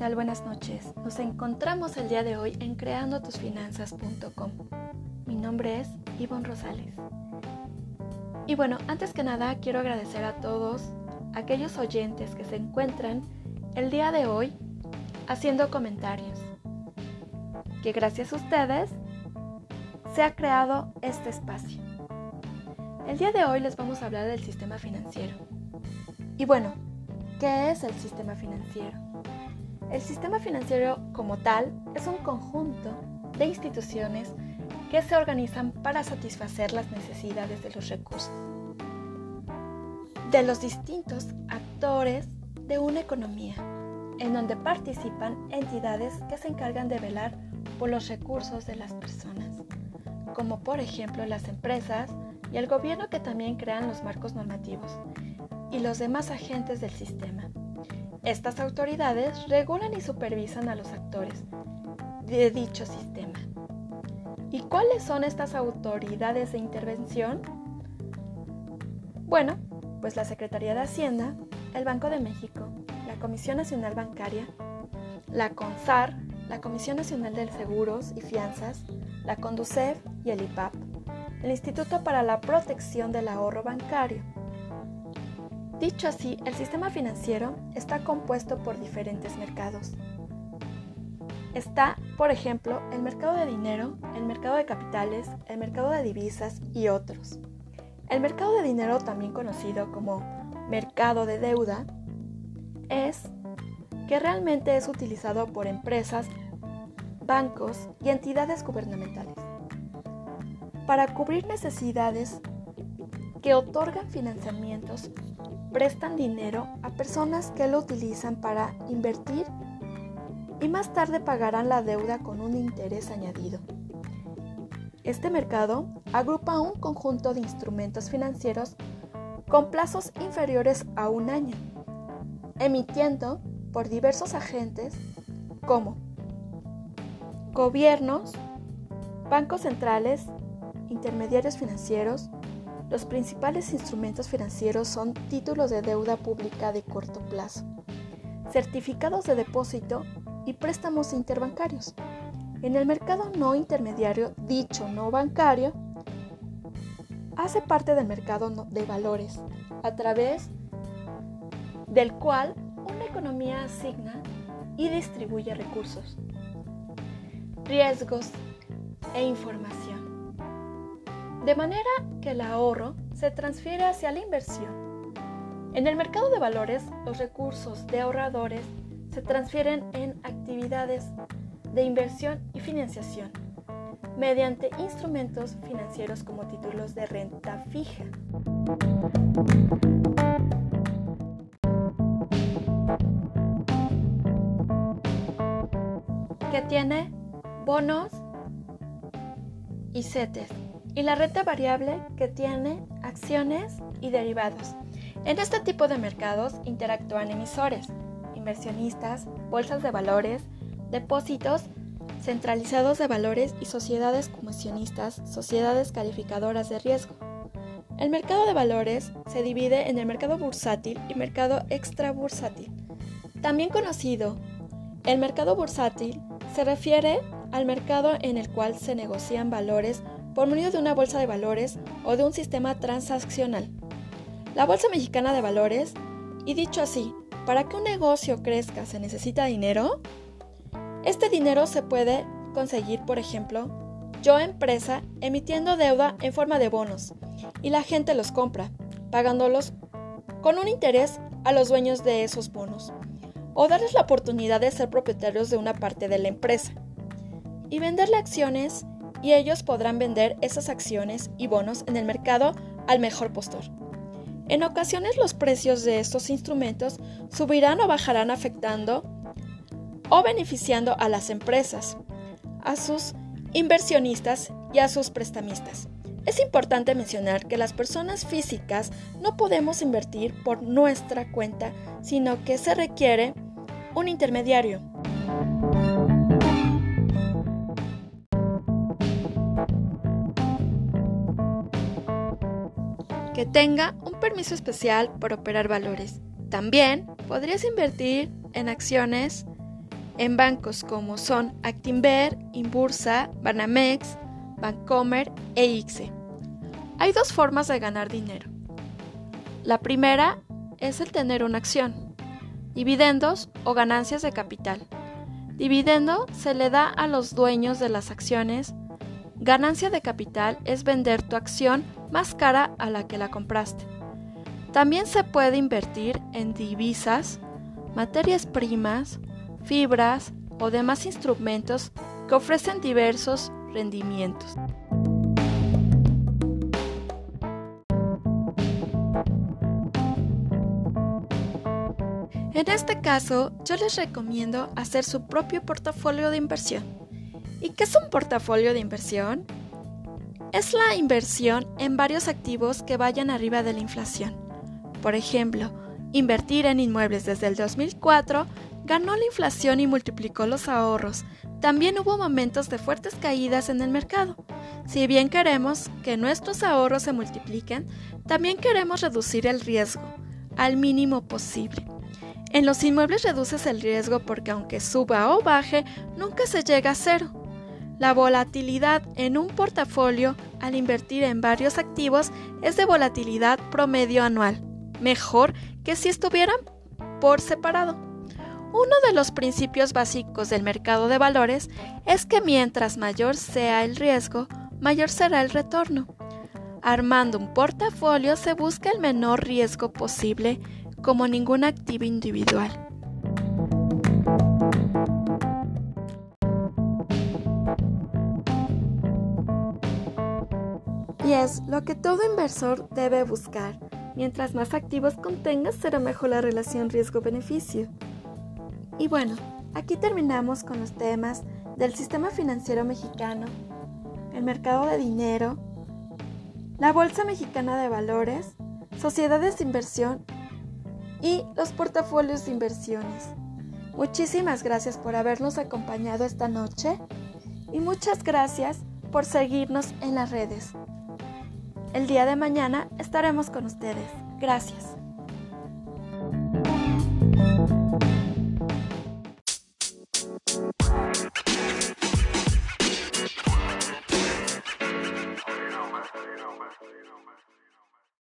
tal? Buenas noches. Nos encontramos el día de hoy en creandotusfinanzas.com. Mi nombre es Ivonne Rosales. Y bueno, antes que nada quiero agradecer a todos aquellos oyentes que se encuentran el día de hoy haciendo comentarios. Que gracias a ustedes se ha creado este espacio. El día de hoy les vamos a hablar del sistema financiero. Y bueno, ¿qué es el sistema financiero? El sistema financiero como tal es un conjunto de instituciones que se organizan para satisfacer las necesidades de los recursos de los distintos actores de una economía, en donde participan entidades que se encargan de velar por los recursos de las personas, como por ejemplo las empresas y el gobierno que también crean los marcos normativos, y los demás agentes del sistema. Estas autoridades regulan y supervisan a los actores de dicho sistema. ¿Y cuáles son estas autoridades de intervención? Bueno, pues la Secretaría de Hacienda, el Banco de México, la Comisión Nacional Bancaria, la CONSAR, la Comisión Nacional de Seguros y Fianzas, la CONDUCEF y el IPAP, el Instituto para la Protección del Ahorro Bancario, Dicho así, el sistema financiero está compuesto por diferentes mercados. Está, por ejemplo, el mercado de dinero, el mercado de capitales, el mercado de divisas y otros. El mercado de dinero, también conocido como mercado de deuda, es que realmente es utilizado por empresas, bancos y entidades gubernamentales para cubrir necesidades que otorgan financiamientos prestan dinero a personas que lo utilizan para invertir y más tarde pagarán la deuda con un interés añadido. Este mercado agrupa un conjunto de instrumentos financieros con plazos inferiores a un año, emitiendo por diversos agentes como gobiernos, bancos centrales, intermediarios financieros, los principales instrumentos financieros son títulos de deuda pública de corto plazo, certificados de depósito y préstamos interbancarios. En el mercado no intermediario, dicho no bancario, hace parte del mercado de valores, a través del cual una economía asigna y distribuye recursos, riesgos e información de manera que el ahorro se transfiere hacia la inversión. En el mercado de valores, los recursos de ahorradores se transfieren en actividades de inversión y financiación mediante instrumentos financieros como títulos de renta fija. que tiene bonos y CETES y la renta variable que tiene acciones y derivados. En este tipo de mercados interactúan emisores, inversionistas, bolsas de valores, depósitos centralizados de valores y sociedades comisionistas, sociedades calificadoras de riesgo. El mercado de valores se divide en el mercado bursátil y mercado extrabursátil. También conocido, el mercado bursátil se refiere al mercado en el cual se negocian valores por medio de una bolsa de valores o de un sistema transaccional. La Bolsa Mexicana de Valores, y dicho así, para que un negocio crezca se necesita dinero, este dinero se puede conseguir, por ejemplo, yo empresa emitiendo deuda en forma de bonos y la gente los compra, pagándolos con un interés a los dueños de esos bonos, o darles la oportunidad de ser propietarios de una parte de la empresa y venderle acciones y ellos podrán vender esas acciones y bonos en el mercado al mejor postor. En ocasiones los precios de estos instrumentos subirán o bajarán afectando o beneficiando a las empresas, a sus inversionistas y a sus prestamistas. Es importante mencionar que las personas físicas no podemos invertir por nuestra cuenta, sino que se requiere un intermediario. Que tenga un permiso especial por operar valores. También podrías invertir en acciones en bancos como son Actinver, Inbursa, Banamex, Bancomer e ICSE. Hay dos formas de ganar dinero. La primera es el tener una acción, dividendos o ganancias de capital. Dividendo se le da a los dueños de las acciones. Ganancia de capital es vender tu acción más cara a la que la compraste. También se puede invertir en divisas, materias primas, fibras o demás instrumentos que ofrecen diversos rendimientos. En este caso, yo les recomiendo hacer su propio portafolio de inversión. ¿Y qué es un portafolio de inversión? Es la inversión en varios activos que vayan arriba de la inflación. Por ejemplo, invertir en inmuebles desde el 2004 ganó la inflación y multiplicó los ahorros. También hubo momentos de fuertes caídas en el mercado. Si bien queremos que nuestros ahorros se multipliquen, también queremos reducir el riesgo al mínimo posible. En los inmuebles reduces el riesgo porque aunque suba o baje, nunca se llega a cero. La volatilidad en un portafolio al invertir en varios activos es de volatilidad promedio anual, mejor que si estuvieran por separado. Uno de los principios básicos del mercado de valores es que mientras mayor sea el riesgo, mayor será el retorno. Armando un portafolio se busca el menor riesgo posible como ningún activo individual. Y es lo que todo inversor debe buscar. Mientras más activos contengas, será mejor la relación riesgo-beneficio. Y bueno, aquí terminamos con los temas del sistema financiero mexicano, el mercado de dinero, la Bolsa Mexicana de Valores, sociedades de inversión y los portafolios de inversiones. Muchísimas gracias por habernos acompañado esta noche y muchas gracias por seguirnos en las redes. El día de mañana estaremos con ustedes. Gracias.